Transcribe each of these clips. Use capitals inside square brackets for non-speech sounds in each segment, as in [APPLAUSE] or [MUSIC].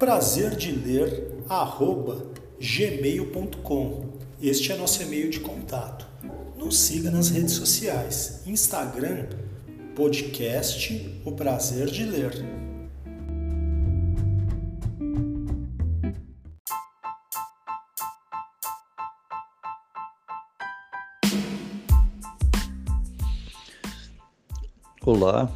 Prazer de ler arroba gmail.com. Este é nosso e-mail de contato. Nos siga nas redes sociais, Instagram, podcast O Prazer de Ler. Olá,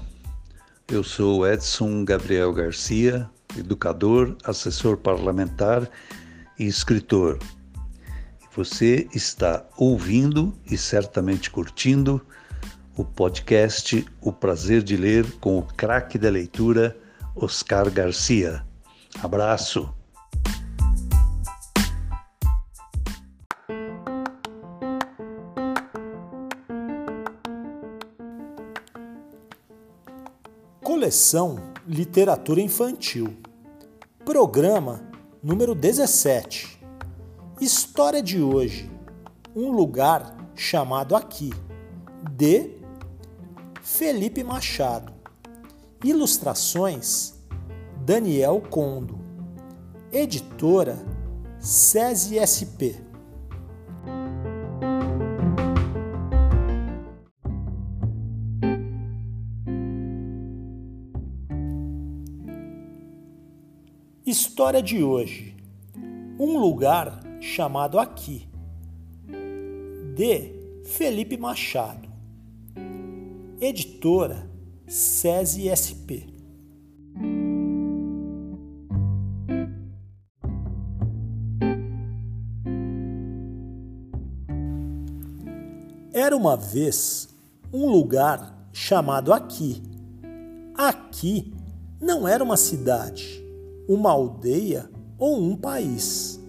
eu sou Edson Gabriel Garcia, educador, assessor parlamentar e escritor. Você está ouvindo e certamente curtindo o podcast O Prazer de Ler com o craque da leitura, Oscar Garcia. Abraço! Coleção Literatura Infantil. Programa número 17. História de hoje. Um lugar chamado aqui. De Felipe Machado. Ilustrações Daniel Condo. Editora SESI SP. História de hoje: Um lugar chamado Aqui, de Felipe Machado, editora SESI SP. Era uma vez um lugar chamado Aqui. Aqui não era uma cidade uma aldeia ou um país.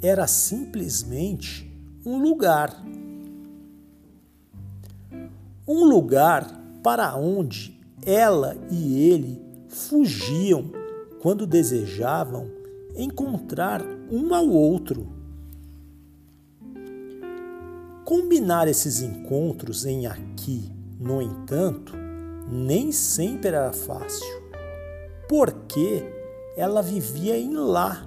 Era simplesmente um lugar. Um lugar para onde ela e ele fugiam quando desejavam encontrar um ao outro. Combinar esses encontros em aqui, no entanto, nem sempre era fácil. Porque ela vivia em lá,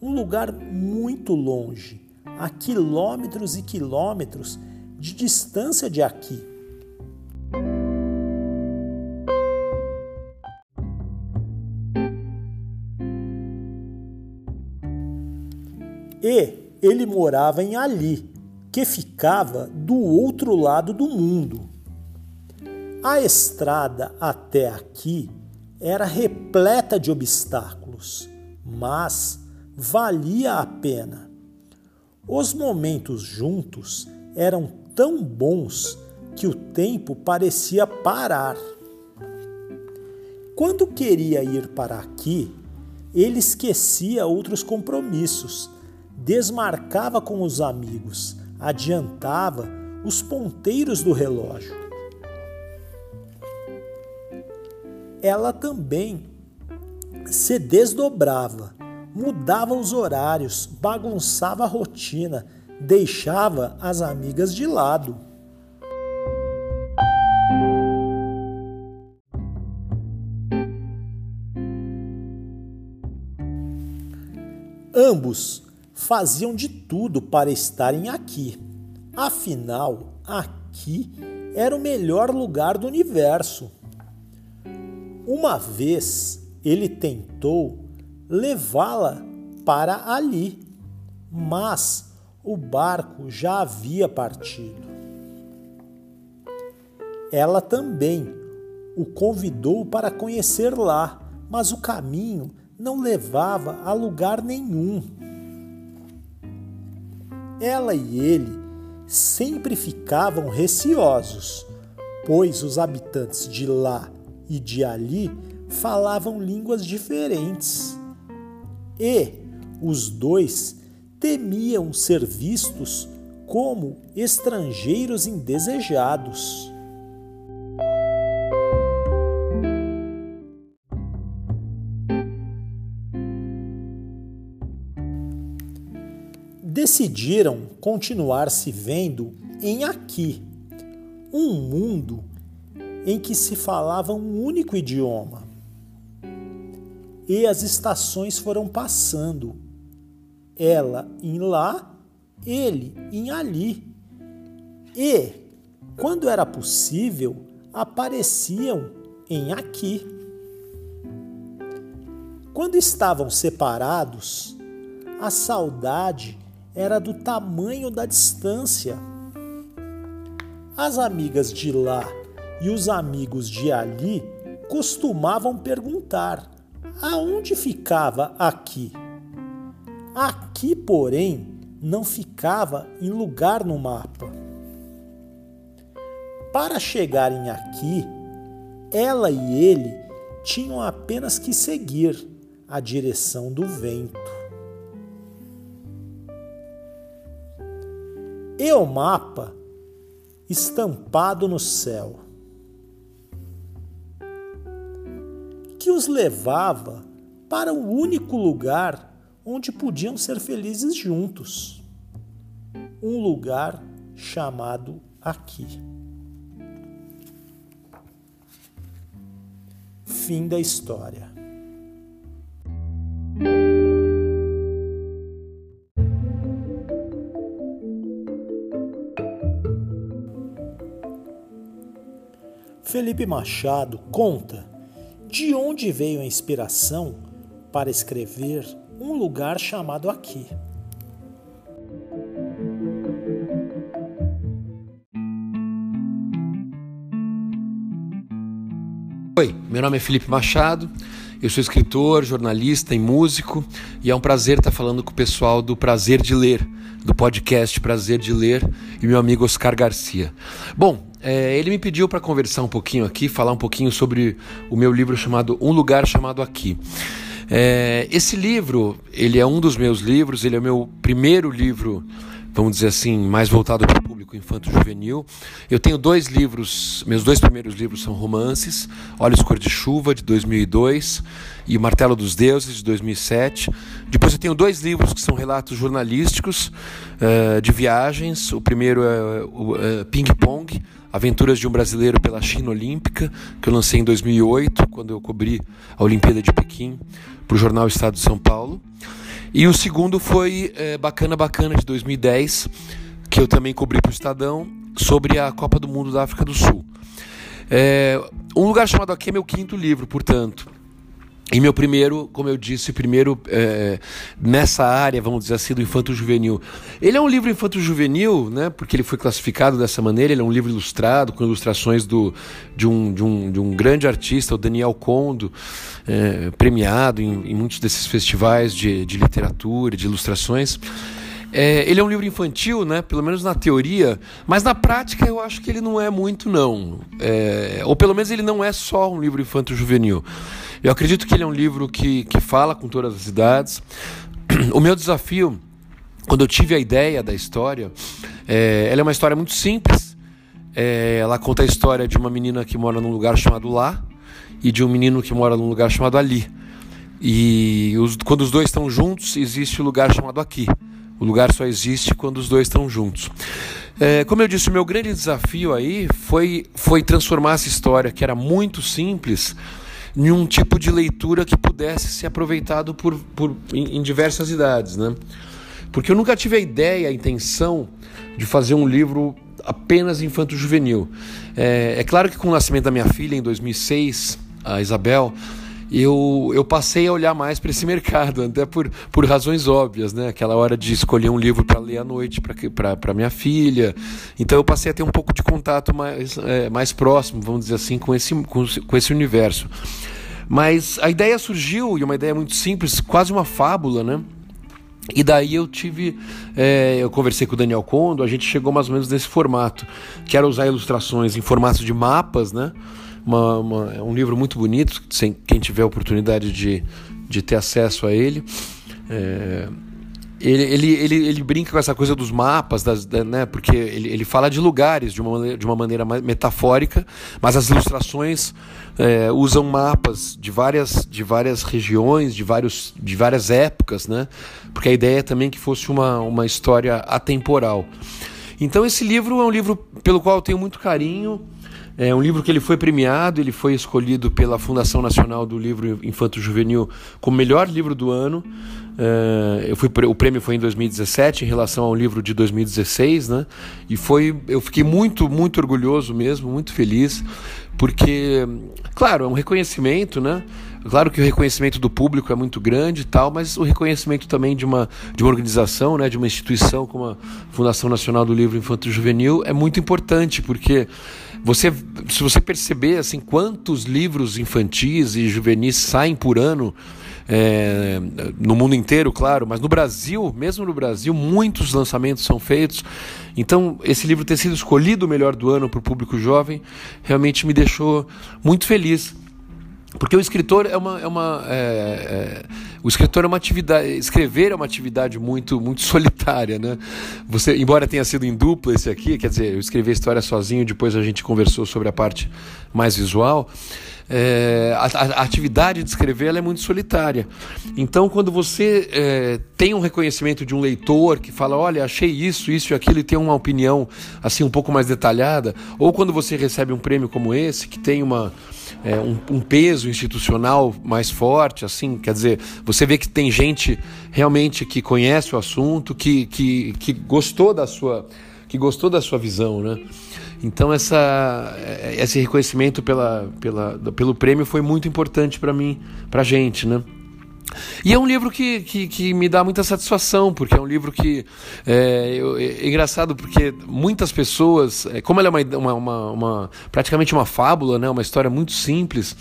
um lugar muito longe, a quilômetros e quilômetros de distância de aqui. E ele morava em Ali, que ficava do outro lado do mundo. A estrada até aqui era repleta de obstáculos, mas valia a pena. Os momentos juntos eram tão bons que o tempo parecia parar. Quando queria ir para aqui, ele esquecia outros compromissos, desmarcava com os amigos, adiantava os ponteiros do relógio. Ela também se desdobrava, mudava os horários, bagunçava a rotina, deixava as amigas de lado. Ambos faziam de tudo para estarem aqui. Afinal, aqui era o melhor lugar do universo. Uma vez ele tentou levá-la para ali, mas o barco já havia partido. Ela também o convidou para conhecer lá, mas o caminho não levava a lugar nenhum. Ela e ele sempre ficavam receosos, pois os habitantes de lá e de ali falavam línguas diferentes. E os dois temiam ser vistos como estrangeiros indesejados. decidiram continuar se vendo em aqui, um mundo em que se falava um único idioma. E as estações foram passando, ela em lá, ele em ali. E, quando era possível, apareciam em aqui. Quando estavam separados, a saudade era do tamanho da distância. As amigas de lá e os amigos de ali costumavam perguntar: aonde ficava aqui? Aqui, porém, não ficava em lugar no mapa. Para chegarem aqui, ela e ele tinham apenas que seguir a direção do vento. e o mapa estampado no céu, os levava para o único lugar onde podiam ser felizes juntos um lugar chamado aqui. Fim da história. Felipe Machado conta de onde veio a inspiração para escrever um lugar chamado Aqui. Oi, meu nome é Felipe Machado, eu sou escritor, jornalista e músico e é um prazer estar falando com o pessoal do Prazer de Ler, do podcast Prazer de Ler e meu amigo Oscar Garcia. Bom, é, ele me pediu para conversar um pouquinho aqui, falar um pouquinho sobre o meu livro chamado Um Lugar Chamado Aqui. É, esse livro, ele é um dos meus livros, ele é o meu primeiro livro, vamos dizer assim, mais voltado para o público infanto-juvenil. Eu tenho dois livros, meus dois primeiros livros são romances, Olhos Cor de Chuva, de 2002, e O Martelo dos Deuses, de 2007. Depois eu tenho dois livros que são relatos jornalísticos uh, de viagens. O primeiro é o uh, Ping Pong, Aventuras de um Brasileiro pela China Olímpica, que eu lancei em 2008, quando eu cobri a Olimpíada de Pequim para o jornal Estado de São Paulo. E o segundo foi é, Bacana Bacana, de 2010, que eu também cobri para o Estadão, sobre a Copa do Mundo da África do Sul. É, um lugar chamado aqui é meu quinto livro, portanto. E meu primeiro, como eu disse, primeiro é, nessa área, vamos dizer assim, do infanto-juvenil. Ele é um livro infanto-juvenil, né, porque ele foi classificado dessa maneira, ele é um livro ilustrado, com ilustrações do, de, um, de, um, de um grande artista, o Daniel Condo, é, premiado em, em, muitos desses festivais de, de literatura, de ilustrações. É, ele é um livro infantil, né? Pelo menos na teoria, mas na prática eu acho que ele não é muito, não. É, ou pelo menos ele não é só um livro infanto-juvenil. Eu acredito que ele é um livro que, que fala com todas as idades. O meu desafio, quando eu tive a ideia da história, é, ela é uma história muito simples. É, ela conta a história de uma menina que mora num lugar chamado Lá e de um menino que mora num lugar chamado Ali. E os, quando os dois estão juntos, existe o um lugar chamado Aqui. O lugar só existe quando os dois estão juntos. É, como eu disse, o meu grande desafio aí foi, foi transformar essa história, que era muito simples, em um tipo de leitura que pudesse ser aproveitado por, por, em, em diversas idades. Né? Porque eu nunca tive a ideia, a intenção de fazer um livro apenas infanto-juvenil. É, é, claro que com o nascimento da minha filha, em 2006, a Isabel, eu, eu passei a olhar mais para esse [LAUGHS] mercado, até por, por razões óbvias, né? Aquela hora de escolher um livro para ler à noite para minha filha. Então eu passei a ter um pouco de contato mais, é, mais próximo, vamos dizer assim, com esse, com, com esse universo. Mas a ideia surgiu, e uma ideia muito simples, quase uma fábula, né? E daí eu tive, é, eu conversei com o Daniel Condo, a gente chegou mais ou menos nesse formato, que era usar ilustrações em formato de mapas, né? Uma, uma, é um livro muito bonito, sem, quem tiver a oportunidade de, de ter acesso a ele. É, ele, ele, ele, ele brinca com essa coisa dos mapas, das, né, porque ele, ele fala de lugares de uma, de uma maneira metafórica, mas as ilustrações é, usam mapas de várias, de várias regiões, de, vários, de várias épocas, né, porque a ideia é também que fosse uma, uma história atemporal. Então esse livro é um livro pelo qual eu tenho muito carinho, é um livro que ele foi premiado, ele foi escolhido pela Fundação Nacional do Livro Infanto Juvenil como melhor livro do ano. É, eu fui, o prêmio foi em 2017 em relação ao livro de 2016, né? E foi, eu fiquei muito, muito orgulhoso mesmo, muito feliz, porque, claro, é um reconhecimento, né? Claro que o reconhecimento do público é muito grande e tal, mas o reconhecimento também de uma, de uma organização, né, de uma instituição como a Fundação Nacional do Livro Infanto Juvenil é muito importante, porque você, se você perceber assim, quantos livros infantis e juvenis saem por ano, é, no mundo inteiro, claro, mas no Brasil, mesmo no Brasil, muitos lançamentos são feitos. Então, esse livro ter sido escolhido o melhor do ano para o público jovem realmente me deixou muito feliz. Porque o escritor é uma. É uma é, é, o escritor é uma atividade. Escrever é uma atividade muito, muito [LAUGHS] solitária, né? Você, embora tenha sido em dupla esse aqui, quer dizer, eu escrevi a história sozinho, depois a gente conversou sobre a parte mais visual. É, a, a, atividade de escrever é muito solitária. Então, quando você é, tem um reconhecimento de um leitor que fala, olha, achei isso, isso e aquilo, e tem uma opinião assim um pouco mais detalhada, ou quando você recebe um prêmio como esse, que tem uma, é, um, um, peso institucional mais forte, assim, quer dizer, você vê que tem gente realmente que conhece o assunto, que, que, que gostou da sua que gostou da sua visão, né? Então essa, esse reconhecimento pela, pela, pelo prêmio foi muito importante para mim, para gente, né? E é um livro que, que, que, me dá muita satisfação, porque é um livro que. É, é engraçado, porque muitas pessoas. É, como ela é uma, uma, uma, praticamente uma fábula, né, uma história muito simples,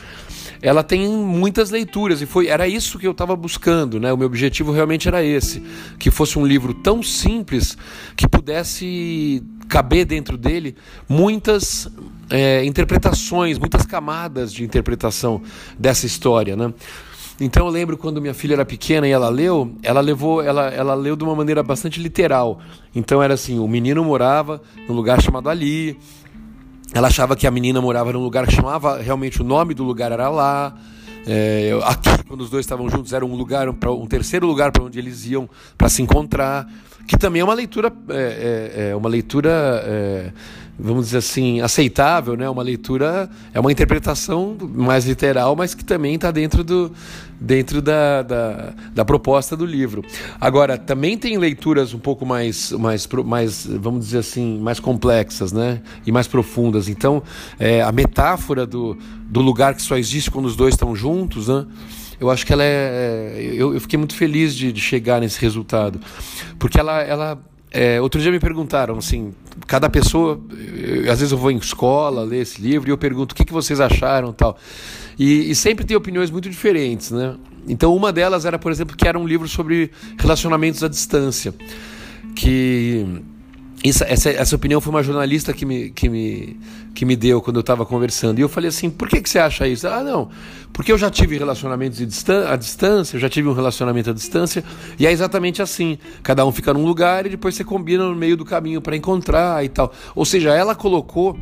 ela tem muitas leituras, e foi era isso que eu estava buscando. Né, o meu objetivo realmente era esse: que fosse um livro tão simples que pudesse caber dentro dele muitas é, interpretações, muitas camadas de interpretação dessa história, né? Então eu lembro quando minha filha era pequena e ela leu, ela levou, ela, ela leu de uma maneira bastante literal. Então era assim, o menino morava num lugar chamado Ali. Ela achava que a menina morava num lugar que chamava realmente o nome do lugar era lá. É, aqui, quando os dois estavam juntos, era um lugar, um terceiro lugar para onde eles iam para se encontrar que também é uma leitura, é, é, é uma leitura, é, vamos dizer assim, aceitável, né? Uma leitura, é uma interpretação mais literal, mas que também está dentro, do, dentro da, da, da, proposta do livro. Agora, também tem leituras um pouco mais, mais, mais, vamos dizer assim, mais complexas, né? E mais profundas. Então, é, a metáfora do, do lugar que só existe quando os dois estão juntos, né? eu acho que ela é. é eu, eu fiquei muito feliz de, de, chegar nesse resultado. Porque ela. ela é, outro dia me perguntaram assim, cada pessoa, eu, às vezes eu vou em escola ler esse livro e eu pergunto o que, que vocês acharam tal. E, e sempre tem opiniões muito diferentes, né? Então uma delas era, por exemplo, que era um livro sobre relacionamentos à distância. Que isso, essa, essa opinião foi uma jornalista que me, que me, que me deu quando eu estava conversando. E eu falei assim: por que, que você acha isso? Ah, não, porque eu já tive relacionamentos à distância, eu já tive um relacionamento à distância, e é exatamente assim: cada um fica num lugar e depois você combina no meio do caminho para encontrar e tal. Ou seja, ela colocou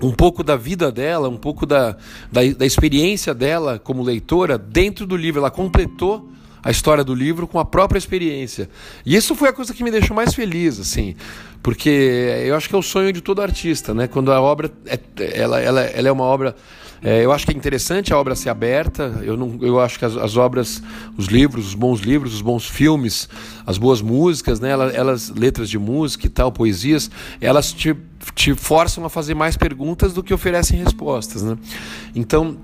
um pouco da vida dela, um pouco da, da, da experiência dela como leitora dentro do livro. Ela completou a história do livro com a própria experiência. E isso foi a coisa que me deixou mais feliz, assim, porque eu acho que é o sonho de todo artista, né? Quando a obra é, ela, ela, ela é uma obra é, eu acho que é interessante a obra ser aberta. Eu, não, eu acho que as, as, obras, os livros, os bons livros, os bons filmes, as boas músicas, né, elas, elas letras de música e tal, poesias, elas te, te forçam a fazer mais perguntas do que oferecem respostas. Né? Então,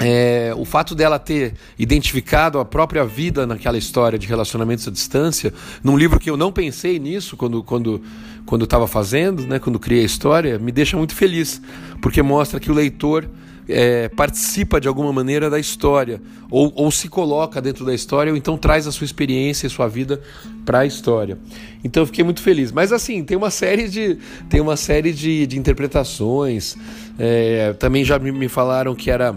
é, o fato dela ter identificado a própria vida naquela história de relacionamentos à distância, num livro que eu não pensei nisso quando quando quando estava fazendo, né, quando criei a história, me deixa muito feliz, porque mostra que o leitor é, participa de alguma maneira da história, ou, ou se coloca dentro da história, ou então traz a sua experiência e sua vida para a história. Então eu fiquei muito feliz. Mas assim, tem uma série de, tem uma série de, de interpretações. É, também já me falaram que era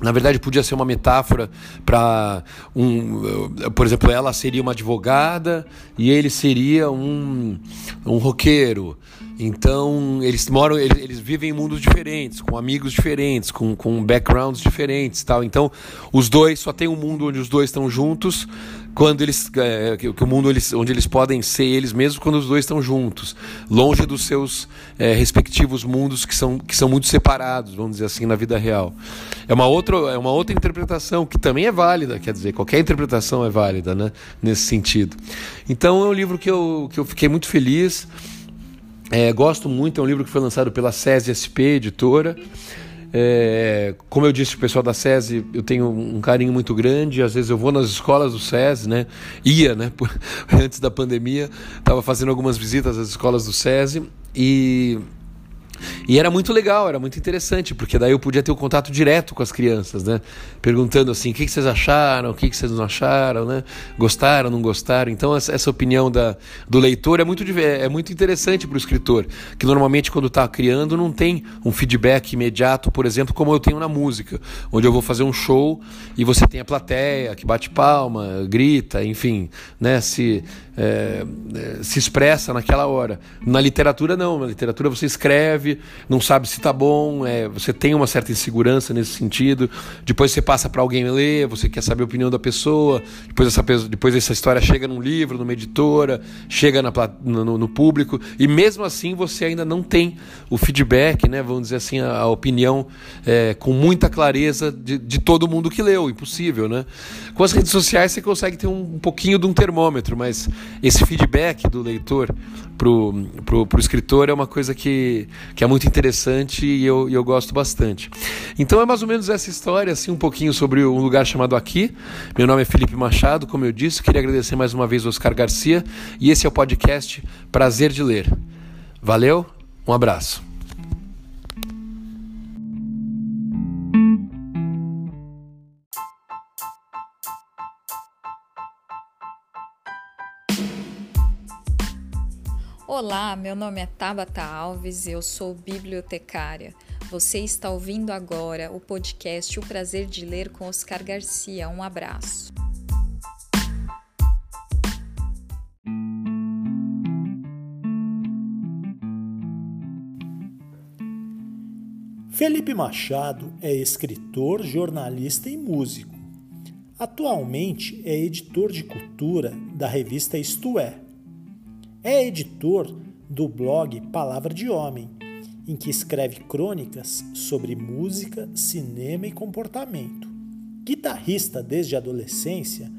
na verdade, podia ser uma metáfora para um. Por exemplo, ela seria uma advogada e ele seria um, um roqueiro. Então, eles moram, eles, eles, vivem em mundos diferentes, com amigos diferentes, com, com backgrounds diferentes, tal. Então, os dois só tem um mundo onde os dois estão juntos, quando eles é, que, o mundo eles, onde eles podem ser eles mesmos quando os dois estão juntos, longe dos seus é, respectivos mundos que são que são muito separados, vamos dizer assim, na vida real. É uma outra é uma outra interpretação que também é válida, quer dizer, qualquer interpretação é válida, né, nesse sentido. Então, é um livro que eu que eu fiquei muito feliz. É, gosto muito, é um livro que foi lançado pela SESI SP, editora. É, como eu disse, o pessoal da SESI, eu tenho um carinho muito grande. Às vezes eu vou nas escolas do SESI, né? Ia, né? [LAUGHS] Antes da pandemia, estava fazendo algumas visitas às escolas do SESI e e era muito legal, era muito interessante, porque daí eu podia ter o um contato direto com as crianças, né? Perguntando assim, o que, vocês acharam, o que, vocês não acharam, né? Gostaram, não gostaram? Então essa opinião da, do leitor é muito, é muito interessante para o escritor, que normalmente quando está criando não tem um feedback imediato, por exemplo, como eu tenho na música, onde eu vou fazer um show e você tem a plateia que bate palma, grita, enfim, né? Se, é, se expressa naquela hora. Na literatura não, na literatura você escreve não sabe se está bom, é, você tem uma certa insegurança nesse sentido. Depois você passa para alguém ler, você quer saber a opinião da pessoa. Depois essa, depois essa história chega num livro, numa editora, chega na, no, no, público e mesmo assim você ainda não tem o feedback, né? Vamos dizer assim, a, a opinião é, com muita clareza de, de, todo mundo que leu, impossível, né? Com as redes sociais você consegue ter um, um pouquinho de um termômetro, mas esse feedback do leitor pro, pro escritor é uma coisa que, que é muito interessante e eu, eu gosto bastante. Então é mais ou menos essa história, assim, um pouquinho sobre um lugar chamado Aqui. Meu nome é Felipe Machado, como eu disse, queria agradecer mais uma vez ao Oscar Garcia e esse é o podcast Prazer de Ler. Valeu, um abraço. Olá, meu nome é Tabata Alves, eu sou bibliotecária. Você está ouvindo agora o podcast O Prazer de Ler com Oscar Garcia. Um abraço. Felipe Machado é escritor, jornalista e músico. Atualmente é editor de cultura da revista Isto É é editor do blog Palavra de Homem, em que escreve crônicas sobre música, cinema e comportamento. Guitarrista desde a adolescência,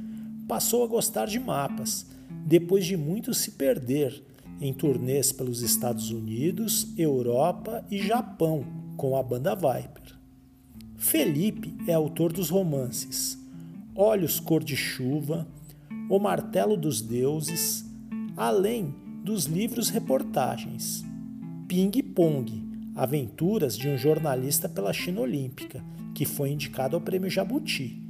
passou a gostar de mapas, depois de muito se perder em turnês pelos Estados Unidos, Europa e Japão com a banda Viper. Felipe é autor dos romances Olhos Cor de Chuva, O Martelo dos Deuses, além dos livros reportagens Ping Pong, Aventuras de um jornalista pela China Olímpica, que foi indicado ao Prêmio Jabuti,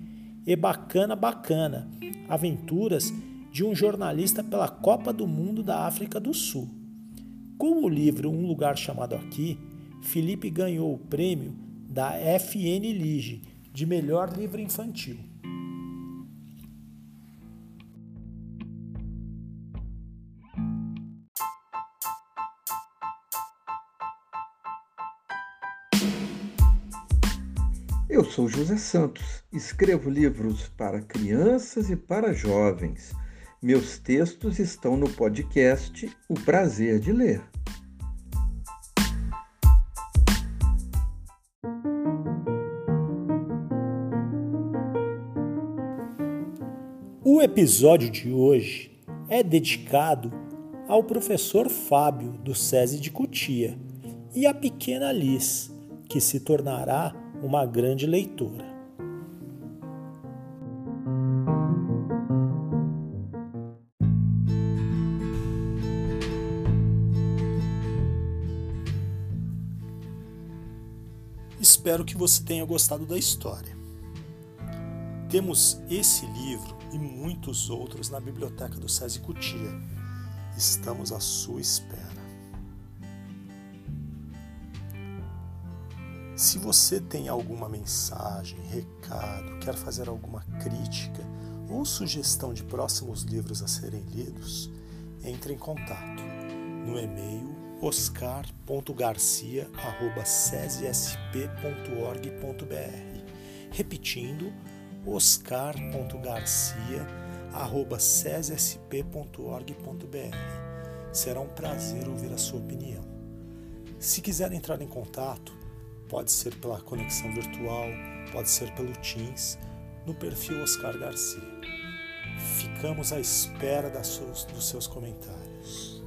e Bacana Bacana, Aventuras de um jornalista pela Copa do Mundo da África do Sul. Com o livro Um Lugar Chamado Aqui, Felipe ganhou o prêmio da FN Lige de melhor livro infantil. Eu sou José Santos, escrevo livros para crianças e para jovens. Meus textos estão no podcast O Prazer de Ler. O episódio de hoje é dedicado ao professor Fábio do SESI de Cutia e à pequena Liz, que se tornará uma grande leitora. Espero que você tenha gostado da história. Temos esse livro e muitos outros na biblioteca do SESI Cutia. Estamos à sua espera. Se você tem alguma mensagem, recado, quer fazer alguma crítica ou sugestão de próximos livros a serem lidos, entre em contato no e-mail oscar.garcia@cesesp.org.br. Repetindo, oscar.garcia@cesesp.org.br. Será um prazer ouvir a sua opinião. Se quiser entrar em contato, Pode ser pela conexão virtual, pode ser pelo Teams, no perfil Oscar Garcia. Ficamos à espera das suas, dos seus comentários.